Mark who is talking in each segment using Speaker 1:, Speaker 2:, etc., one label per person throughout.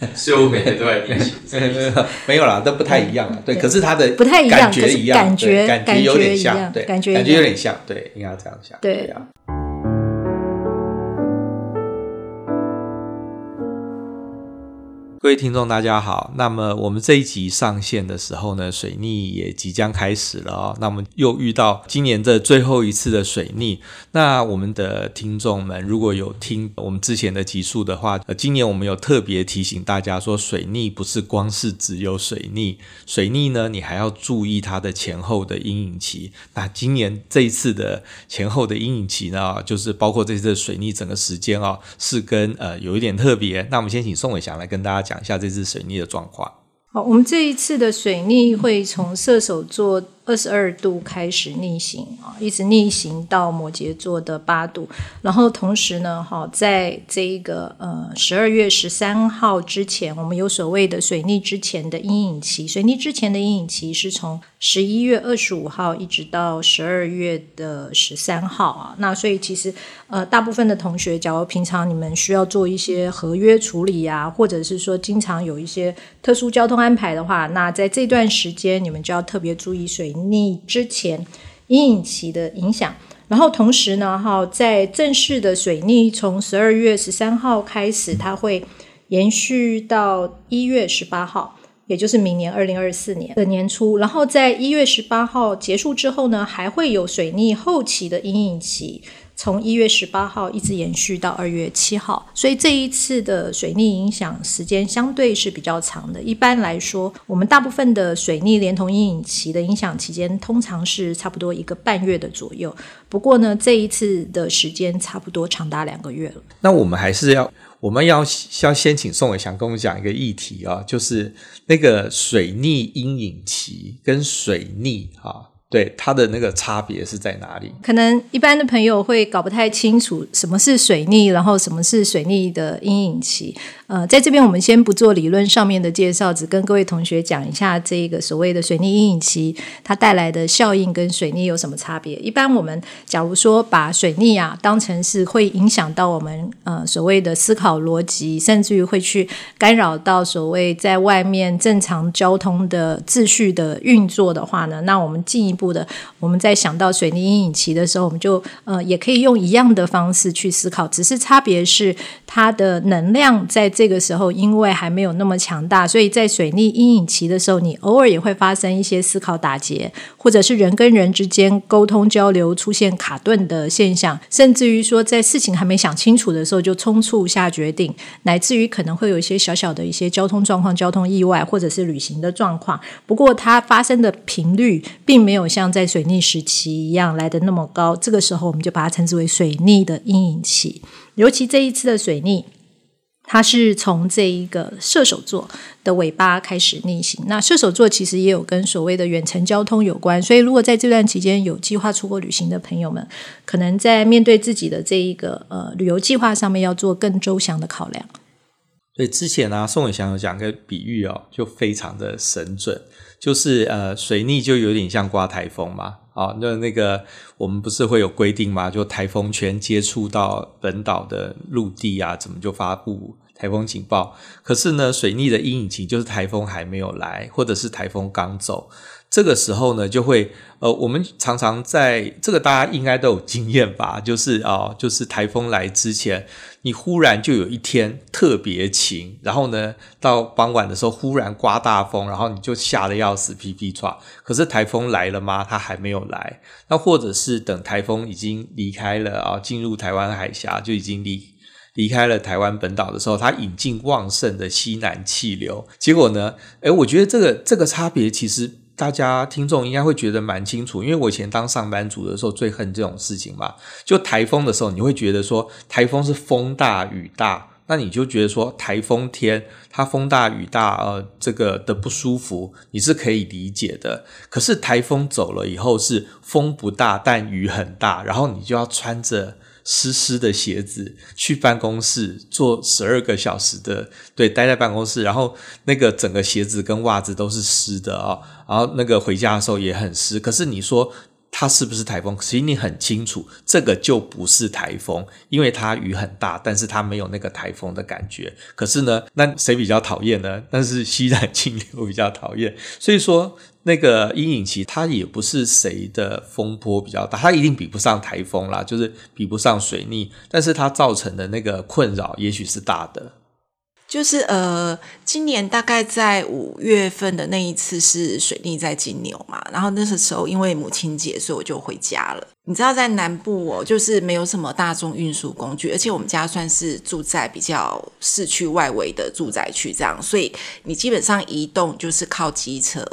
Speaker 1: 所以我每天都。
Speaker 2: 没有啦，都不太一样了。对，可是它的
Speaker 3: 不太一样，
Speaker 2: 感觉一样，
Speaker 3: 感觉
Speaker 2: 感觉有点像，对，
Speaker 3: 感觉
Speaker 2: 感觉有点像，对，应该要这样想。
Speaker 3: 对
Speaker 2: 啊。各位听众，大家好。那么我们这一集上线的时候呢，水逆也即将开始了哦。那我们又遇到今年的最后一次的水逆。那我们的听众们如果有听我们之前的集数的话，呃，今年我们有特别提醒大家说，水逆不是光是只有水逆，水逆呢，你还要注意它的前后的阴影期。那今年这一次的前后的阴影期呢，就是包括这次的水逆整个时间哦，是跟呃有一点特别。那我们先请宋伟翔来跟大家讲。讲一下这次水逆的状况。
Speaker 3: 好，我们这一次的水逆会从射手座二十二度开始逆行啊，一直逆行到摩羯座的八度，然后同时呢，哈，在这一个呃十二月十三号之前，我们有所谓的水逆之前的阴影期。水逆之前的阴影期是从十一月二十五号一直到十二月的十三号啊。那所以其实呃，大部分的同学，假如平常你们需要做一些合约处理啊，或者是说经常有一些特殊交通安排的话，那在这段时间你们就要特别注意水逆之前阴影期的影响，然后同时呢，哈，在正式的水逆从十二月十三号开始，它会延续到一月十八号，也就是明年二零二四年的年初。然后在一月十八号结束之后呢，还会有水逆后期的阴影期。从一月十八号一直延续到二月七号，所以这一次的水逆影响时间相对是比较长的。一般来说，我们大部分的水逆连同阴影期的影响期间，通常是差不多一个半月的左右。不过呢，这一次的时间差不多长达两个月了。
Speaker 2: 那我们还是要，我们要要先请宋伟祥跟我们讲一个议题啊，就是那个水逆阴影期跟水逆啊。对，它的那个差别是在哪里？
Speaker 3: 可能一般的朋友会搞不太清楚什么是水逆，然后什么是水逆的阴影期。呃，在这边我们先不做理论上面的介绍，只跟各位同学讲一下这个所谓的水逆阴影期它带来的效应跟水逆有什么差别。一般我们假如说把水逆啊当成是会影响到我们呃所谓的思考逻辑，甚至于会去干扰到所谓在外面正常交通的秩序的运作的话呢，那我们进一步的我们在想到水逆阴影期的时候，我们就呃也可以用一样的方式去思考，只是差别是它的能量在。这个时候，因为还没有那么强大，所以在水逆阴影期的时候，你偶尔也会发生一些思考打结，或者是人跟人之间沟通交流出现卡顿的现象，甚至于说在事情还没想清楚的时候就匆促下决定，乃至于可能会有一些小小的一些交通状况、交通意外，或者是旅行的状况。不过它发生的频率并没有像在水逆时期一样来得那么高。这个时候，我们就把它称之为水逆的阴影期。尤其这一次的水逆。它是从这一个射手座的尾巴开始逆行。那射手座其实也有跟所谓的远程交通有关，所以如果在这段期间有计划出国旅行的朋友们，可能在面对自己的这一个呃旅游计划上面要做更周详的考量。
Speaker 2: 所以之前呢、啊，宋伟祥有讲个比喻哦，就非常的神准，就是呃水逆就有点像刮台风嘛。啊，那那个我们不是会有规定吗？就台风圈接触到本岛的陆地啊，怎么就发布台风警报？可是呢，水逆的阴影期就是台风还没有来，或者是台风刚走。这个时候呢，就会呃，我们常常在这个大家应该都有经验吧，就是啊、就是台风来之前，你忽然就有一天特别晴，然后呢，到傍晚的时候忽然刮大风，然后你就吓得要死，皮皮剉。可是台风来了吗？它还没有来。那或者是等台风已经离开了啊，进入台湾海峡，就已经离离开了台湾本岛的时候，它引进旺盛的西南气流，结果呢，诶，我觉得这个这个差别其实。大家听众应该会觉得蛮清楚，因为我以前当上班族的时候最恨这种事情嘛。就台风的时候，你会觉得说台风是风大雨大，那你就觉得说台风天它风大雨大，呃，这个的不舒服你是可以理解的。可是台风走了以后是风不大，但雨很大，然后你就要穿着。湿湿的鞋子去办公室坐十二个小时的，对，待在办公室，然后那个整个鞋子跟袜子都是湿的啊、然后那个回家的时候也很湿。可是你说它是不是台风？其实你很清楚，这个就不是台风，因为它雨很大，但是它没有那个台风的感觉。可是呢，那谁比较讨厌呢？但是西南 气流比较讨厌。所以说，那个阴影期它也不是谁的风波比较大，它一定比不上台风啦，就是比不上水逆，但是它造成的那个困扰也许是大的。
Speaker 1: 就是呃，今年大概在五月份的那一次是水逆在金牛嘛，然后那时候因为母亲节，所以我就回家了。你知道在南部哦，就是没有什么大众运输工具，而且我们家算是住在比较市区外围的住宅区，这样，所以你基本上移动就是靠机车。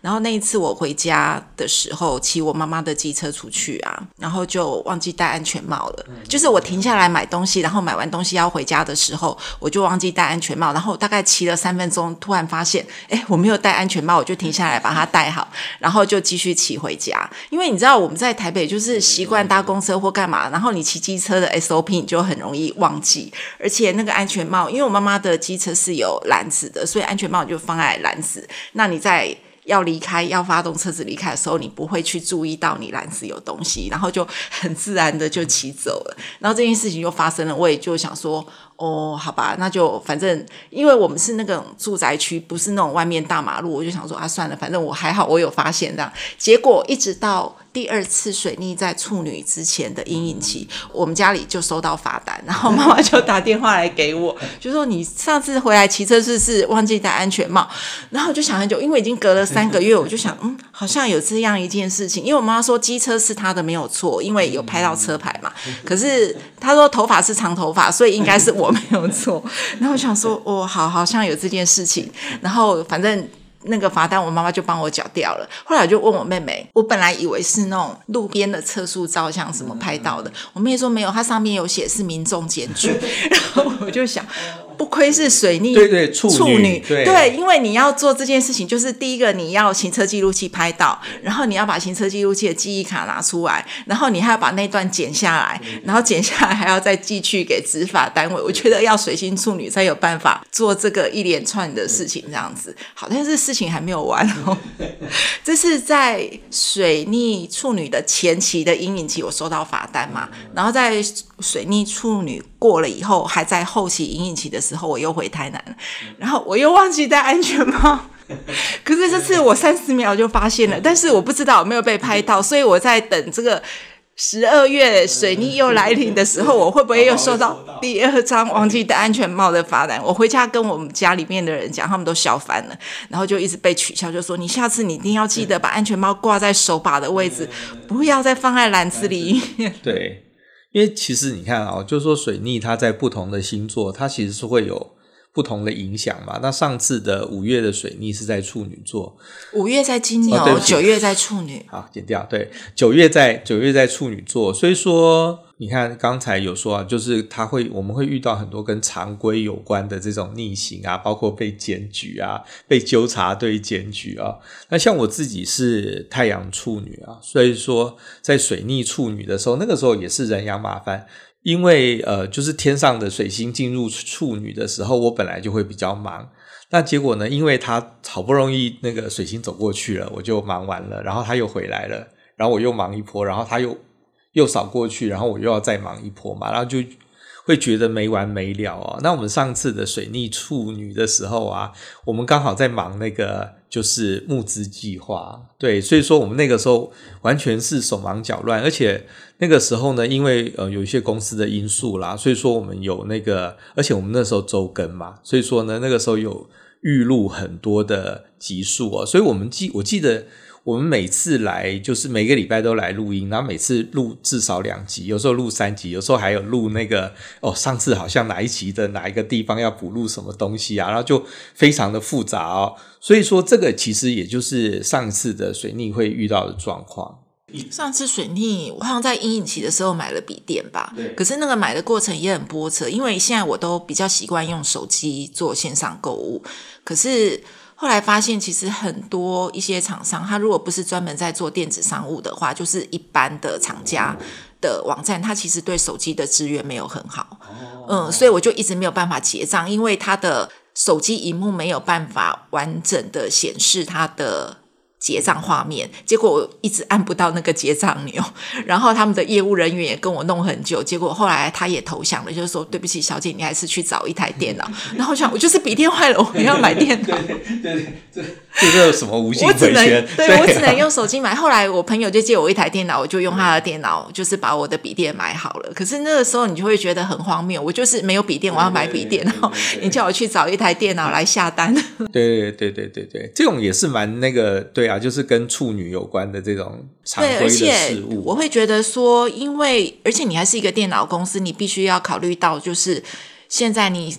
Speaker 1: 然后那一次我回家的时候，骑我妈妈的机车出去啊，然后就忘记戴安全帽了。就是我停下来买东西，然后买完东西要回家的时候，我就忘记戴安全帽。然后大概骑了三分钟，突然发现，哎，我没有戴安全帽，我就停下来把它戴好，然后就继续骑回家。因为你知道我们在台北就是。习惯搭公车或干嘛，然后你骑机车的 SOP 你就很容易忘记，而且那个安全帽，因为我妈妈的机车是有篮子的，所以安全帽就放在篮子。那你在要离开、要发动车子离开的时候，你不会去注意到你篮子有东西，然后就很自然的就骑走了。然后这件事情就发生了，我也就想说。哦，好吧，那就反正，因为我们是那个住宅区，不是那种外面大马路，我就想说啊，算了，反正我还好，我有发现这样。结果一直到第二次水逆在处女之前的阴影期，我们家里就收到罚单，然后妈妈就打电话来给我，就说你上次回来骑车是是忘记戴安全帽？然后我就想很久，因为已经隔了三个月，我就想，嗯，好像有这样一件事情，因为我妈妈说机车是她的没有错，因为有拍到车牌嘛。可是她说头发是长头发，所以应该是我。没有错，然后我想说，哦，好，好像有这件事情，然后反正那个罚单，我妈妈就帮我缴掉了。后来我就问我妹妹，我本来以为是那种路边的测速照相什么拍到的，我妹说没有，它上面有写是民众检举，然后我就想。不愧是水逆，
Speaker 2: 对对，处女，处女。对，
Speaker 1: 对，因为你要做这件事情，就是第一个你要行车记录器拍到，然后你要把行车记录器的记忆卡拿出来，然后你还要把那段剪下来，然后剪下来还要再寄去给执法单位。我觉得要水星处女才有办法做这个一连串的事情，这样子。好，但是事情还没有完哦，这是在水逆处女的前期的阴影期，我收到罚单嘛，然后在水逆处女过了以后，还在后期阴影期的时候。我又回台南，然后我又忘记戴安全帽。可是这次我三十秒就发现了，但是我不知道有没有被拍到，所以我在等这个十二月水逆又来临的时候，我会不会又收到第二张忘记戴安全帽的罚单？我回家跟我们家里面的人讲，他们都笑翻了，然后就一直被取笑，就说你下次你一定要记得把安全帽挂在手把的位置，不要再放在篮子里面。
Speaker 2: 对。因为其实你看啊、哦，就是说水逆它在不同的星座，它其实是会有不同的影响嘛。那上次的五月的水逆是在处女座，
Speaker 1: 五月在金牛，哦、九月在处女。
Speaker 2: 好，剪掉。对，九月在九月在处女座，所以说。你看，刚才有说啊，就是他会，我们会遇到很多跟常规有关的这种逆行啊，包括被检举啊，被纠察队检举啊。那像我自己是太阳处女啊，所以说在水逆处女的时候，那个时候也是人仰马翻，因为呃，就是天上的水星进入处女的时候，我本来就会比较忙。那结果呢，因为他好不容易那个水星走过去了，我就忙完了，然后他又回来了，然后我又忙一波，然后他又。又扫过去，然后我又要再忙一波嘛，然后就会觉得没完没了哦。那我们上次的水逆处女的时候啊，我们刚好在忙那个就是募资计划，对，所以说我们那个时候完全是手忙脚乱，而且那个时候呢，因为呃有一些公司的因素啦，所以说我们有那个，而且我们那时候周更嘛，所以说呢那个时候有预录很多的集数哦，所以我们记我记得。我们每次来就是每个礼拜都来录音，然后每次录至少两集，有时候录三集，有时候还有录那个哦，上次好像哪一集的哪一个地方要补录什么东西啊，然后就非常的复杂哦。所以说这个其实也就是上次的水逆会遇到的状况。
Speaker 1: 上次水逆，我好像在阴影期的时候买了笔电吧，对。可是那个买的过程也很波折，因为现在我都比较习惯用手机做线上购物，可是。后来发现，其实很多一些厂商，他如果不是专门在做电子商务的话，就是一般的厂家的网站，它其实对手机的资源没有很好。嗯，所以我就一直没有办法结账，因为它的手机荧幕没有办法完整的显示它的结账画面，结果我一直按不到那个结账钮，然后他们的业务人员也跟我弄很久，结果后来他也投降了，就是说对不起，小姐，你还是去找一台电脑。然后我想，我就是笔电坏了，我要买电脑。对 对
Speaker 2: 对，这这什么无尽回旋？
Speaker 1: 对我只能用手机买。后来我朋友就借我一台电脑，我就用他的电脑，就是把我的笔电买好了。可是那个时候你就会觉得很荒谬，我就是没有笔电，我要买笔电，然后你叫我去找一台电脑来下单。
Speaker 2: 对对对对对对，这种也是蛮那个对。啊，就是跟处女有关的这种常规的事物。对，而且
Speaker 1: 我会觉得说，因为而且你还是一个电脑公司，你必须要考虑到，就是现在你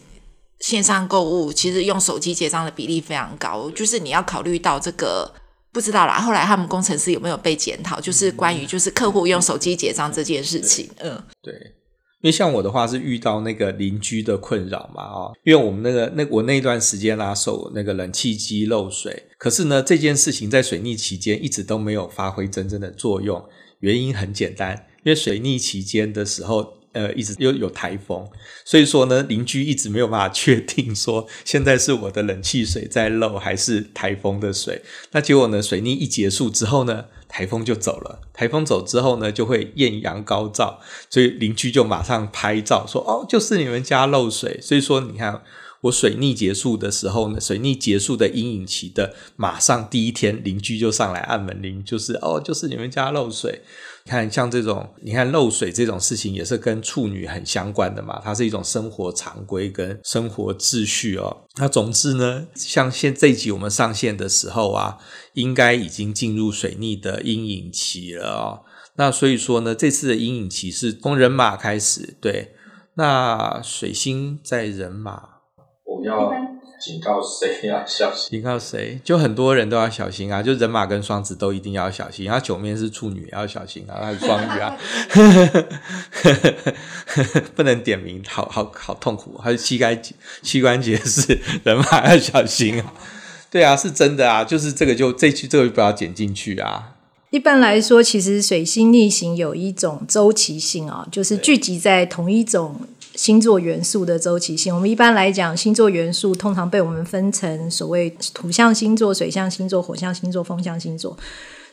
Speaker 1: 线上购物，其实用手机结账的比例非常高，就是你要考虑到这个，不知道啦。后来他们工程师有没有被检讨？就是关于就是客户用手机结账这件事情。嗯，
Speaker 2: 对。因为像我的话是遇到那个邻居的困扰嘛，啊，因为我们那个那我那段时间啊，受那个冷气机漏水，可是呢这件事情在水逆期间一直都没有发挥真正的作用，原因很简单，因为水逆期间的时候。呃，一直又有台风，所以说呢，邻居一直没有办法确定说现在是我的冷气水在漏还是台风的水。那结果呢，水逆一结束之后呢，台风就走了。台风走之后呢，就会艳阳高照，所以邻居就马上拍照说：“哦，就是你们家漏水。”所以说，你看我水逆结束的时候呢，水逆结束的阴影期的马上第一天，邻居就上来按门铃，就是哦，就是你们家漏水。看，像这种，你看漏水这种事情，也是跟处女很相关的嘛。它是一种生活常规跟生活秩序哦。那总之呢，像现这一集我们上线的时候啊，应该已经进入水逆的阴影期了哦。那所以说呢，这次的阴影期是从人马开始，对。那水星在人马，我要。警告谁要小心？警告谁？就很多人都要小心啊！就人马跟双子都一定要小心。然后九面是处女，要小心啊！还是双鱼啊，不能点名，好好好痛苦。还有膝盖、膝关节是人马要小心啊！对啊，是真的啊！就是这个就，就这句这个就不要剪进去啊。
Speaker 3: 一般来说，其实水星逆行有一种周期性啊，就是聚集在同一种。星座元素的周期性，我们一般来讲，星座元素通常被我们分成所谓土象星座、水象星座、火象星座、风象星座。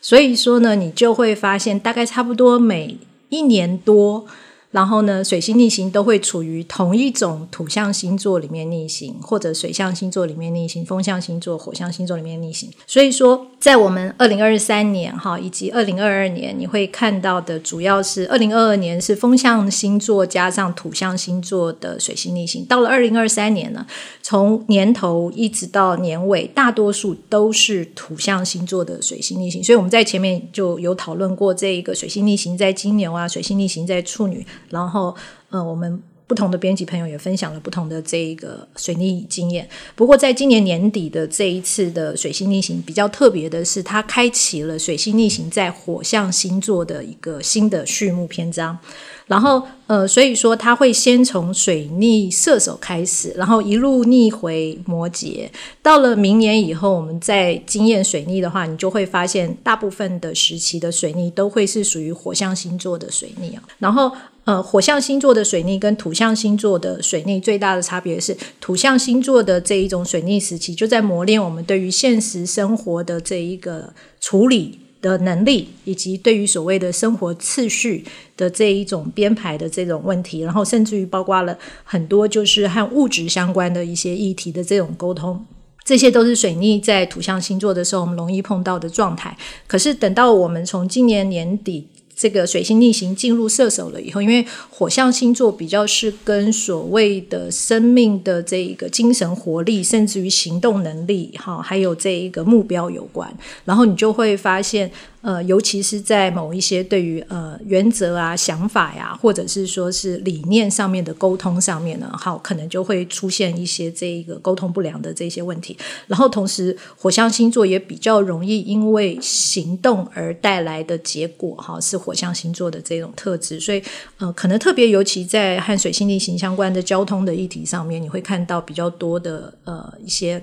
Speaker 3: 所以说呢，你就会发现，大概差不多每一年多。然后呢，水星逆行都会处于同一种土象星座里面逆行，或者水象星座里面逆行，风象星座、火象星座里面逆行。所以说，在我们二零二三年哈，以及二零二二年，你会看到的主要是二零二二年是风象星座加上土象星座的水星逆行。到了二零二三年呢，从年头一直到年尾，大多数都是土象星座的水星逆行。所以我们在前面就有讨论过，这一个水星逆行在金牛啊，水星逆行在处女。然后，呃，我们不同的编辑朋友也分享了不同的这一个水逆经验。不过，在今年年底的这一次的水星逆行，比较特别的是，它开启了水星逆行在火象星座的一个新的序幕篇章。然后，呃，所以说它会先从水逆射手开始，然后一路逆回摩羯。到了明年以后，我们再经验水逆的话，你就会发现大部分的时期的水逆都会是属于火象星座的水逆啊。然后，呃，火象星座的水逆跟土象星座的水逆最大的差别是，土象星座的这一种水逆时期，就在磨练我们对于现实生活的这一个处理的能力，以及对于所谓的生活次序的这一种编排的这种问题，然后甚至于包括了很多就是和物质相关的一些议题的这种沟通，这些都是水逆在土象星座的时候我们容易碰到的状态。可是等到我们从今年年底。这个水星逆行进入射手了以后，因为火象星座比较是跟所谓的生命的这一个精神活力，甚至于行动能力，哈，还有这一个目标有关，然后你就会发现。呃，尤其是在某一些对于呃原则啊、想法呀，或者是说是理念上面的沟通上面呢，好，可能就会出现一些这个沟通不良的这些问题。然后同时，火象星座也比较容易因为行动而带来的结果，哈，是火象星座的这种特质。所以，呃，可能特别尤其在和水星逆行相关的交通的议题上面，你会看到比较多的呃一些。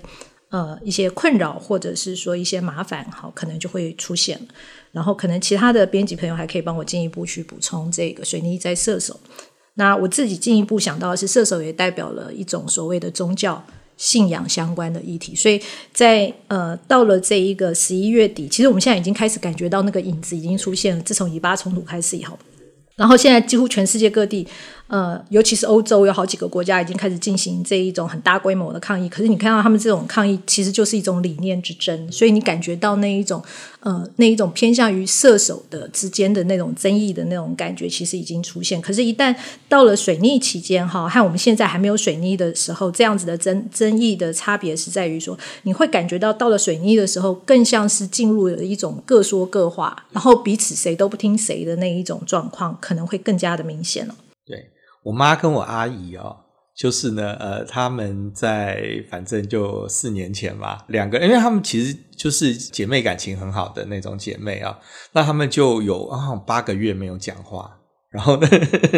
Speaker 3: 呃，一些困扰或者是说一些麻烦，好，可能就会出现。然后，可能其他的编辑朋友还可以帮我进一步去补充这个水泥在射手。那我自己进一步想到的是，射手也代表了一种所谓的宗教信仰相关的议题。所以在呃到了这一个十一月底，其实我们现在已经开始感觉到那个影子已经出现了。自从以巴冲突开始以后，然后现在几乎全世界各地。呃，尤其是欧洲有好几个国家已经开始进行这一种很大规模的抗议，可是你看到他们这种抗议，其实就是一种理念之争，所以你感觉到那一种呃那一种偏向于射手的之间的那种争议的那种感觉，其实已经出现。可是，一旦到了水逆期间哈，和我们现在还没有水逆的时候，这样子的争争议的差别是在于说，你会感觉到到了水逆的时候，更像是进入了一种各说各话，然后彼此谁都不听谁的那一种状况，可能会更加的明显了。
Speaker 2: 对。我妈跟我阿姨哦，就是呢，呃，他们在反正就四年前吧，两个，因为他们其实就是姐妹感情很好的那种姐妹啊，那他们就有啊八个月没有讲话，然后呢，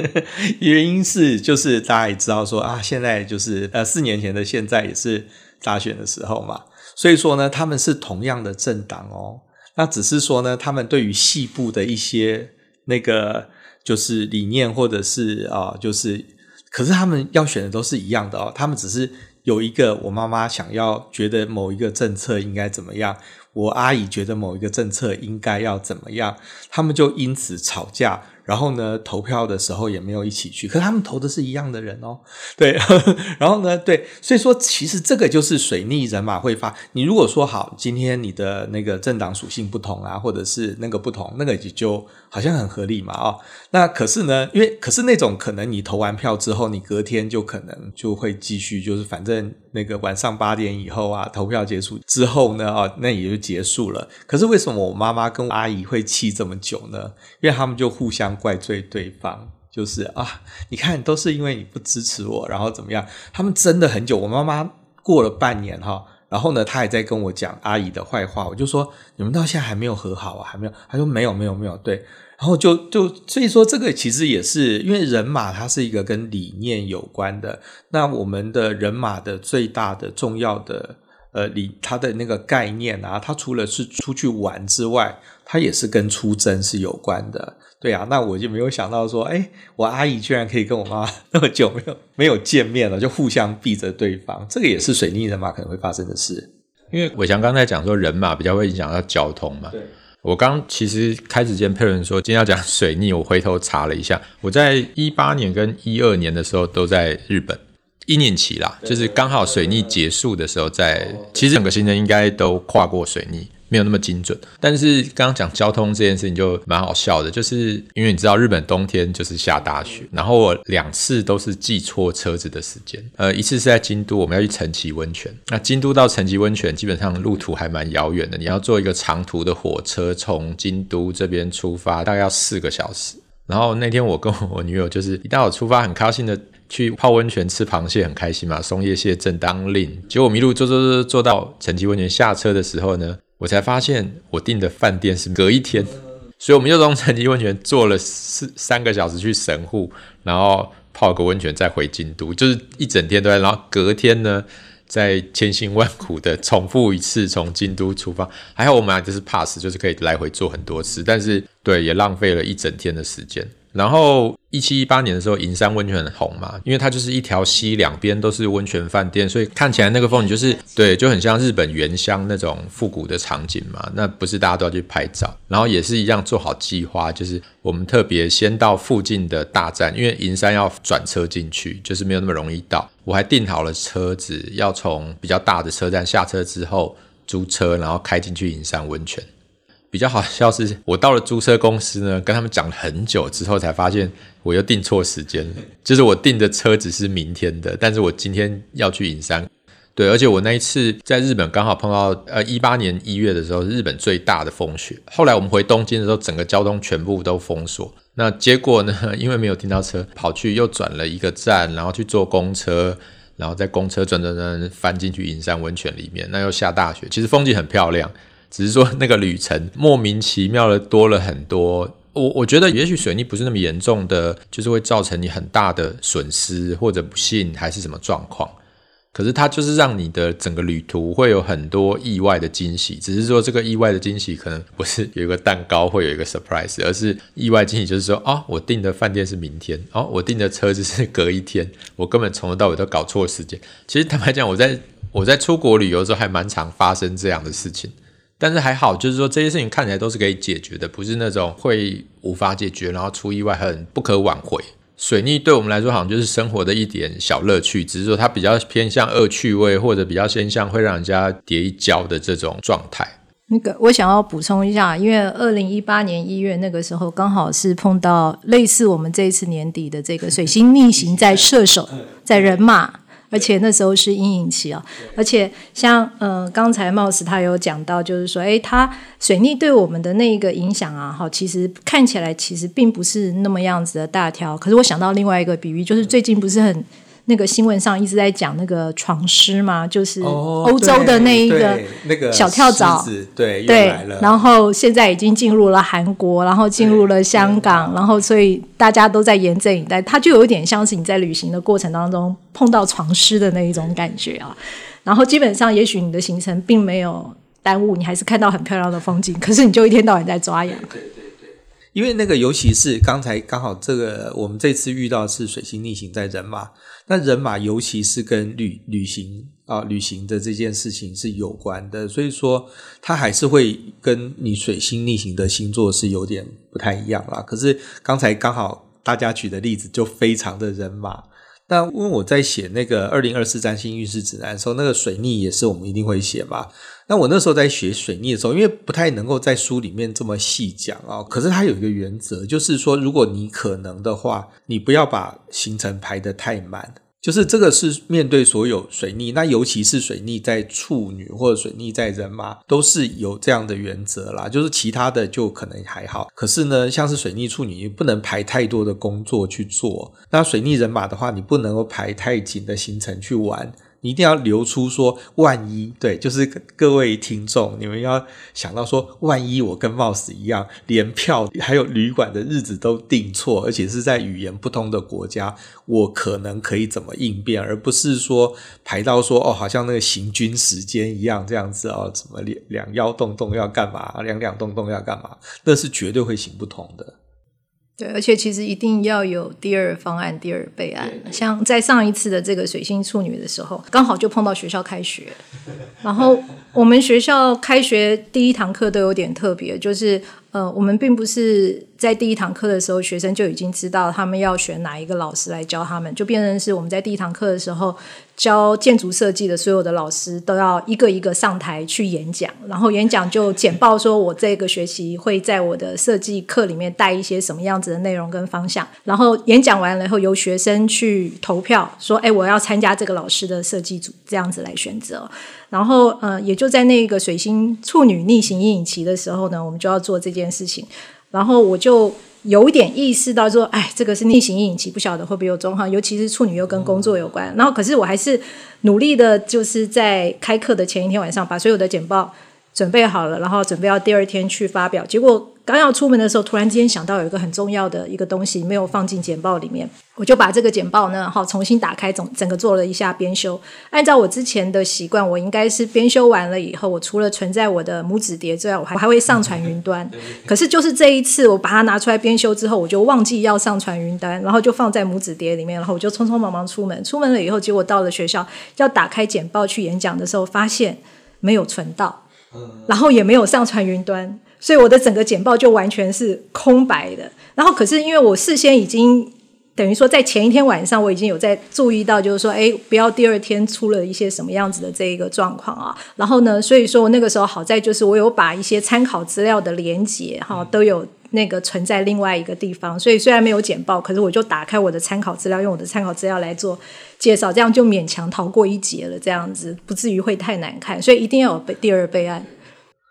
Speaker 2: 原因是就是大家也知道说啊，现在就是呃四年前的现在也是大选的时候嘛，所以说呢，他们是同样的政党哦，那只是说呢，他们对于细部的一些那个。就是理念，或者是啊、就是，可是他们要选的都是一样的哦。他们只是有一个，我妈妈想要觉得某一个政策应该怎么样，我阿姨觉得某一个政策应该要怎么样，他们就因此吵架。然后呢，投票的时候也没有一起去，可他们投的是一样的人哦。对，然后呢，对，所以说其实这个就是水逆人马会发。你如果说好，今天你的那个政党属性不同啊，或者是那个不同，那个也就好像很合理嘛，哦。那可是呢，因为可是那种可能你投完票之后，你隔天就可能就会继续，就是反正那个晚上八点以后啊，投票结束之后呢，哦，那也就结束了。可是为什么我妈妈跟阿姨会气这么久呢？因为他们就互相。怪罪对方，就是啊，你看都是因为你不支持我，然后怎么样？他们真的很久。我妈妈过了半年哈，然后呢，她还在跟我讲阿姨的坏话。我就说你们到现在还没有和好啊？还没有？她说没有，没有，没有。对，然后就就所以说这个其实也是因为人马它是一个跟理念有关的。那我们的人马的最大的重要的呃理，它的那个概念啊，它除了是出去玩之外，它也是跟出征是有关的。对啊，那我就没有想到说，哎，我阿姨居然可以跟我妈 那么久没有没有见面了，就互相避着对方，这个也是水逆人马可能会发生的事。
Speaker 4: 因为伟翔刚才讲说人马比较会影响到交通嘛，对。我刚其实开始见佩伦说今天要讲 水逆，我回头查了一下，我在一八年跟一二年的时候都在日本，一年期啦，就是刚好水逆结束的时候在，在其实整个行程应该都跨过水逆。没有那么精准，但是刚刚讲交通这件事情就蛮好笑的，就是因为你知道日本冬天就是下大雪，然后我两次都是记错车子的时间，呃，一次是在京都，我们要去陈崎温泉，那京都到陈崎温泉基本上路途还蛮遥远的，你要坐一个长途的火车从京都这边出发，大概要四个小时。然后那天我跟我女友就是一大早出发，很高兴的去泡温泉吃螃蟹，很开心嘛，松叶蟹正当令，结果迷路坐坐坐坐到陈崎温泉下车的时候呢。我才发现我订的饭店是隔一天，所以我们就从成吉温泉坐了四三个小时去神户，然后泡个温泉再回京都，就是一整天都在。然后隔天呢，再千辛万苦的重复一次从京都出发。还好我们俩就是 pass，就是可以来回坐很多次，但是对也浪费了一整天的时间。然后一七一八年的时候，银山温泉很红嘛，因为它就是一条溪，两边都是温泉饭店，所以看起来那个风景就是对，就很像日本原乡那种复古的场景嘛。那不是大家都要去拍照，然后也是一样做好计划，就是我们特别先到附近的大站，因为银山要转车进去，就是没有那么容易到。我还订好了车子，要从比较大的车站下车之后租车，然后开进去银山温泉。比较好笑是，我到了租车公司呢，跟他们讲了很久之后，才发现我又订错时间了。就是我订的车子是明天的，但是我今天要去银山。对，而且我那一次在日本刚好碰到，呃，一八年一月的时候，日本最大的风雪。后来我们回东京的时候，整个交通全部都封锁。那结果呢，因为没有订到车，跑去又转了一个站，然后去坐公车，然后在公车转转转翻进去银山温泉里面。那又下大雪，其实风景很漂亮。只是说那个旅程莫名其妙的多了很多，我我觉得也许水逆不是那么严重的，就是会造成你很大的损失或者不幸还是什么状况。可是它就是让你的整个旅途会有很多意外的惊喜，只是说这个意外的惊喜可能不是有一个蛋糕会有一个 surprise，而是意外惊喜就是说，哦，我订的饭店是明天，哦，我订的车子是隔一天，我根本从头到尾都搞错时间。其实坦白讲，我在我在出国旅游的时候还蛮常发生这样的事情，但是还好，就是说这些事情看起来都是可以解决的，不是那种会无法解决，然后出意外很不可挽回。水逆对我们来说好像就是生活的一点小乐趣，只是说它比较偏向恶趣味，或者比较偏向会让人家跌一跤的这种状态。
Speaker 3: 那个我想要补充一下，因为二零一八年一月那个时候刚好是碰到类似我们这一次年底的这个水星逆行在射手，在人马。而且那时候是阴影期啊，而且像呃刚才貌似他有讲到，就是说，诶，他水逆对我们的那一个影响啊，哈，其实看起来其实并不是那么样子的大条。可是我想到另外一个比喻，就是最近不是很。那个新闻上一直在讲那个床虱嘛，就是欧洲的那一个那个小跳蚤，
Speaker 2: 对
Speaker 3: 对，然后现在已经进入了韩国，然后进入了香港，然后所以大家都在严阵以待。它就有一点像是你在旅行的过程当中碰到床虱的那一种感觉啊。然后基本上，也许你的行程并没有耽误，你还是看到很漂亮的风景，可是你就一天到晚在抓痒。
Speaker 2: 因为那个，尤其是刚才刚好这个，我们这次遇到是水星逆行在人马，那人马尤其是跟旅旅行啊旅行的这件事情是有关的，所以说它还是会跟你水星逆行的星座是有点不太一样啦。可是刚才刚好大家举的例子就非常的人马。那因为我在写那个二零二四占星运势指南的时候，那个水逆也是我们一定会写嘛。那我那时候在学水逆的时候，因为不太能够在书里面这么细讲啊，可是它有一个原则，就是说如果你可能的话，你不要把行程排得太满。就是这个是面对所有水逆，那尤其是水逆在处女或者水逆在人马，都是有这样的原则啦。就是其他的就可能还好，可是呢，像是水逆处女，你不能排太多的工作去做。那水逆人马的话，你不能够排太紧的行程去玩。你一定要留出说，万一对，就是各位听众，你们要想到说，万一我跟冒死一样，连票还有旅馆的日子都订错，而且是在语言不通的国家，我可能可以怎么应变，而不是说排到说哦，好像那个行军时间一样这样子哦，怎么两两腰动动要干嘛，两两动动要干嘛，那是绝对会行不通的。
Speaker 3: 对，而且其实一定要有第二方案、第二备案。像在上一次的这个水星处女的时候，刚好就碰到学校开学，然后我们学校开学第一堂课都有点特别，就是呃，我们并不是在第一堂课的时候，学生就已经知道他们要选哪一个老师来教他们，就变成是我们在第一堂课的时候。教建筑设计的所有的老师都要一个一个上台去演讲，然后演讲就简报说，我这个学期会在我的设计课里面带一些什么样子的内容跟方向。然后演讲完了以后，由学生去投票，说，哎，我要参加这个老师的设计组，这样子来选择。然后，呃，也就在那个水星处女逆行阴影期的时候呢，我们就要做这件事情。然后我就。有一点意识到说，哎，这个是逆行引擎，不晓得会不会有中哈，尤其是处女又跟工作有关。然后，可是我还是努力的，就是在开课的前一天晚上，把所有的简报准备好了，然后准备要第二天去发表。结果刚要出门的时候，突然之间想到有一个很重要的一个东西没有放进简报里面。我就把这个简报呢，好重新打开，整整个做了一下编修。按照我之前的习惯，我应该是编修完了以后，我除了存在我的拇指碟之外，我还还会上传云端。可是就是这一次，我把它拿出来编修之后，我就忘记要上传云端，然后就放在拇指碟里面，然后我就匆匆忙忙出门。出门了以后，结果到了学校要打开简报去演讲的时候，发现没有存到，然后也没有上传云端，所以我的整个简报就完全是空白的。然后可是因为我事先已经。等于说，在前一天晚上，我已经有在注意到，就是说，哎，不要第二天出了一些什么样子的这一个状况啊。然后呢，所以说我那个时候好在就是我有把一些参考资料的连接哈，都有那个存在另外一个地方。所以虽然没有简报，可是我就打开我的参考资料，用我的参考资料来做介绍，这样就勉强逃过一劫了。这样子不至于会太难看，所以一定要有备第二备案。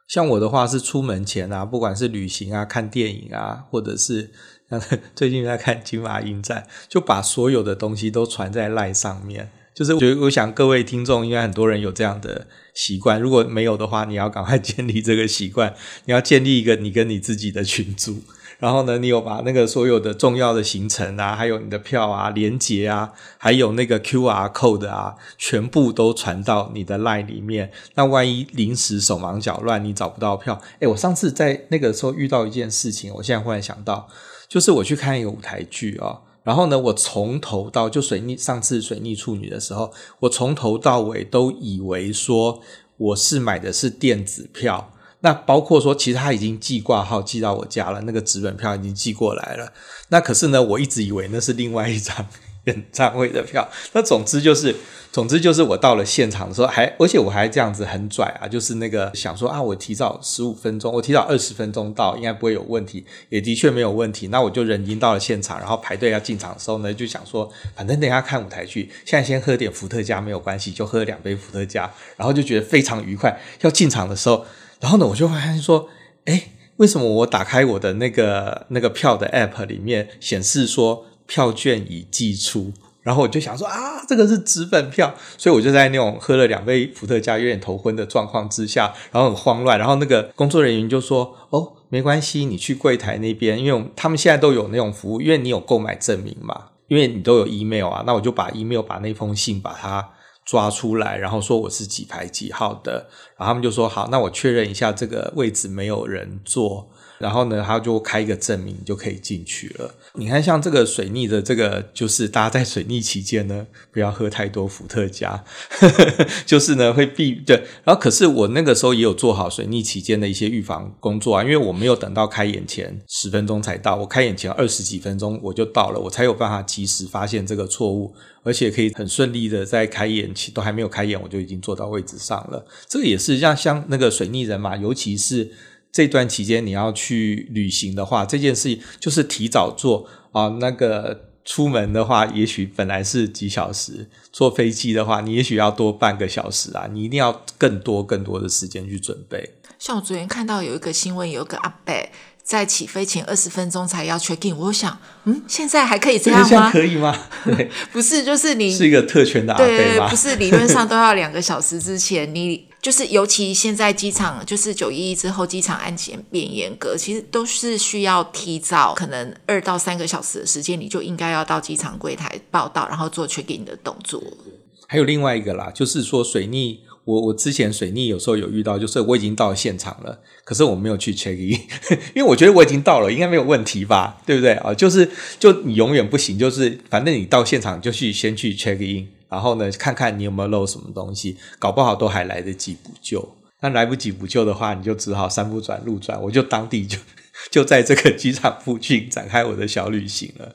Speaker 2: 像我的话是出门前啊，不管是旅行啊、看电影啊，或者是。最近在看金马影展，就把所有的东西都传在赖上面。就是我觉得，我想各位听众应该很多人有这样的习惯，如果没有的话，你要赶快 建立这个习惯。你要建立一个你跟你自己的群组，然后呢，你有把那个所有的重要的行程啊，还有你的票啊、连结啊，还有那个 QR code 啊，全部都传到你的 LINE 里面。那万一临时手忙脚乱，你找不到票，诶，我上次在那个时候遇到一件事情，我现在忽然想到，就是我去看一个舞台剧啊、哦。然后呢，我从头到就水逆上次水逆处女的时候，我从头到尾都以为说我是买的是电子票，那包括说其实他已经寄挂号寄到我家了，那个纸本票已经寄过来了。那可是呢，我一直以为那是另外一张演唱会的票。那总之就是。总之就是我到了现场的时候还，还而且我还这样子很拽啊，就是那个想说啊，我提早十五分钟，我提早二十分钟到，应该不会有问题，也的确没有问题。那我就人已经到了现场，然后排队要进场的时候呢，就想说，反正等一下看舞台剧，现在先喝点伏特加没有关系，就喝两杯伏特加，然后就觉得非常愉快。要进场的时候，然后呢，我就发现说，诶，为什么我打开我的那个那个票的 app 里面显示说票券已寄出？然后我就想说啊，这个是纸本票，所以我就在那种喝了两杯伏特加、有点头昏的状况之下，然后很慌乱。然后那个工作人员就说：“哦，没关系，你去柜台那边，因为他们现在都有那种服务，因为你有购买证明嘛，因为你都有 email 啊。那我就把 email 把那封信把它抓出来，然后说我是几排几号的。然后他们就说好，那我确认一下这个位置没有人坐。”然后呢，他就开一个证明，就可以进去了。你看，像这个水逆的这个，就是大家在水逆期间呢，不要喝太多伏特加，就是呢会避对。然后，可是我那个时候也有做好水逆期间的一些预防工作啊，因为我没有等到开演前十分钟才到，我开演前二十几分钟我就到了，我才有办法及时发现这个错误，而且可以很顺利的在开演期都还没有开演，我就已经坐到位置上了。这个也是像像那个水逆人嘛，尤其是。这段期间你要去旅行的话，这件事就是提早做啊。那个出门的话，也许本来是几小时，坐飞机的话，你也许要多半个小时啊。你一定要更多更多的时间去准备。
Speaker 1: 像我昨天看到有一个新闻，有一个阿伯在起飞前二十分钟才要 check in，我想，嗯，现在还可以这样吗？
Speaker 2: 可以吗？对，
Speaker 1: 不是，就是你
Speaker 2: 是一个特权的阿伯吗？
Speaker 1: 对，不是，理论上都要两个小时之前你。就是，尤其现在机场，就是九一一之后，机场安检变严格，其实都是需要提早可能二到三个小时的时间，你就应该要到机场柜台报到，然后做 check in 的动作。
Speaker 2: 还有另外一个啦，就是说水逆，我我之前水逆有时候有遇到，就是我已经到现场了，可是我没有去 check in，因为我觉得我已经到了，应该没有问题吧，对不对啊？就是就你永远不行，就是反正你到现场就去先去 check in。然后呢，看看你有没有漏什么东西，搞不好都还来得及补救。那来不及补救的话，你就只好山不转路转，我就当地就 就在这个机场附近展开我的小旅行了。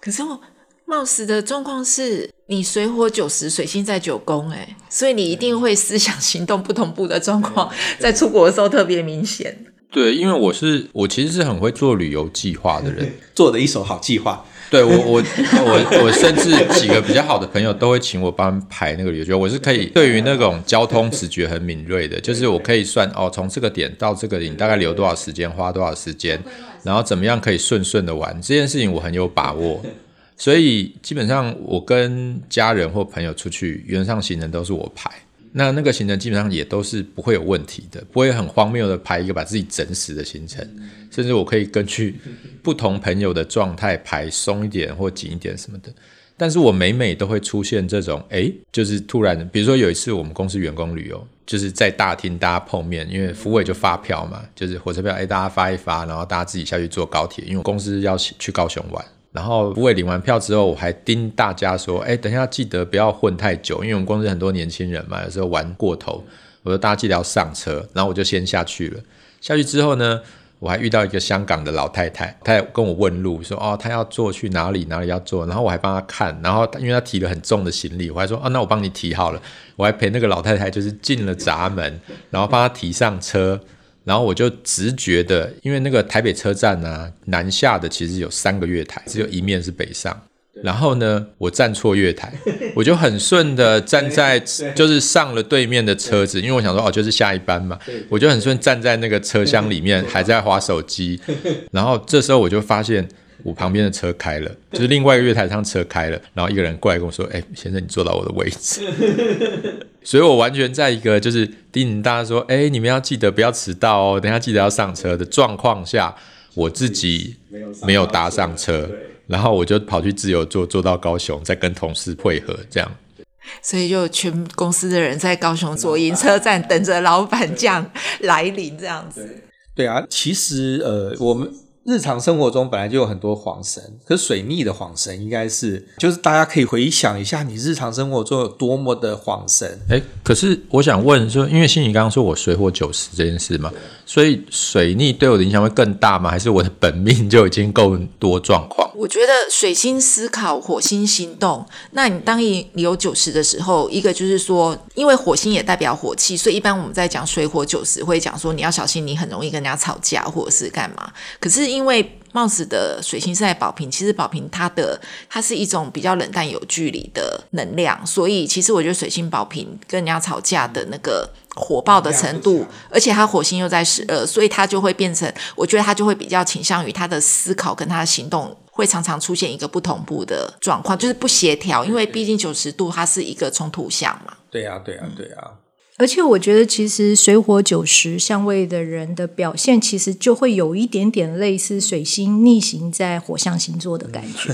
Speaker 1: 可是我冒死的状况是，你水火九十，水星在九宫，诶，所以你一定会思想行动不同步的状况，在出国的时候特别明显。
Speaker 4: 对，因为我是我其实是很会做旅游计划的人，
Speaker 2: 做的一手好计划。
Speaker 4: 对我我我我甚至几个比较好的朋友都会请我帮排那个旅游，我是可以对于那种交通直觉很敏锐的，就是我可以算哦，从这个点到这个点大概留多少时间，花多少时间，然后怎么样可以顺顺的玩，这件事情我很有把握，所以基本上我跟家人或朋友出去，原上行程都是我排。那那个行程基本上也都是不会有问题的，不会很荒谬的排一个把自己整死的行程，甚至我可以根据不同朋友的状态排松一点或紧一点什么的。但是我每每都会出现这种，诶，就是突然，比如说有一次我们公司员工旅游，就是在大厅大家碰面，因为福委就发票嘛，就是火车票，诶，大家发一发，然后大家自己下去坐高铁，因为公司要去高雄玩。然后福委领完票之后，我还叮大家说：“哎，等一下记得不要混太久，因为我们公司很多年轻人嘛，有时候玩过头。”我说：“大家记得要上车。”然后我就先下去了。下去之后呢，我还遇到一个香港的老太太，她还跟我问路，说：“哦，她要坐去哪里？哪里要坐？”然后我还帮她看。然后因为她提了很重的行李，我还说：“哦，那我帮你提好了。”我还陪那个老太太就是进了闸门，然后帮她提上车。然后我就直觉的，因为那个台北车站呢、啊，南下的其实有三个月台，只有一面是北上。然后呢，我站错月台，我就很顺的站在，就是上了对面的车子，因为我想说哦，就是下一班嘛，我就很顺站在那个车厢里面，还在划手机。然后这时候我就发现，我旁边的车开了，就是另外一个月台上车开了，然后一个人过来跟我说：“哎，先生，你坐到我的位置。”所以我完全在一个就是叮咛大家说：“哎，你们要记得不要迟到哦，等下记得要上车的状况下，我自己没有搭上车，然后我就跑去自由坐，坐到高雄，再跟同事会合这样。”
Speaker 1: 所以就全公司的人在高雄左营车站等着老板将来临，这样子。
Speaker 2: 对啊，其实呃，我们。日常生活中本来就有很多恍神，可是水逆的恍神应该是，就是大家可以回想一下，你日常生活中有多么的恍神。
Speaker 4: 诶，可是我想问说，因为心怡刚刚说我水火九十这件事嘛，所以水逆对我的影响会更大吗？还是我的本命就已经够多状况？
Speaker 1: 我觉得水星思考，火星行动。那你当你有九十的时候，一个就是说，因为火星也代表火气，所以一般我们在讲水火九十会讲说，你要小心，你很容易跟人家吵架或者是干嘛。可是因为貌似的水星是在宝瓶，其实宝瓶它的它是一种比较冷淡有距离的能量，所以其实我觉得水星宝瓶跟人家吵架的那个火爆的程度，而且它火星又在十二，所以它就会变成，我觉得它就会比较倾向于他的思考跟他的行动会常常出现一个不同步的状况，就是不协调，因为毕竟九十度它是一个冲突相嘛。
Speaker 2: 对呀，对呀，对呀。
Speaker 3: 而且我觉得，其实水火九十相位的人的表现，其实就会有一点点类似水星逆行在火象星座的感觉。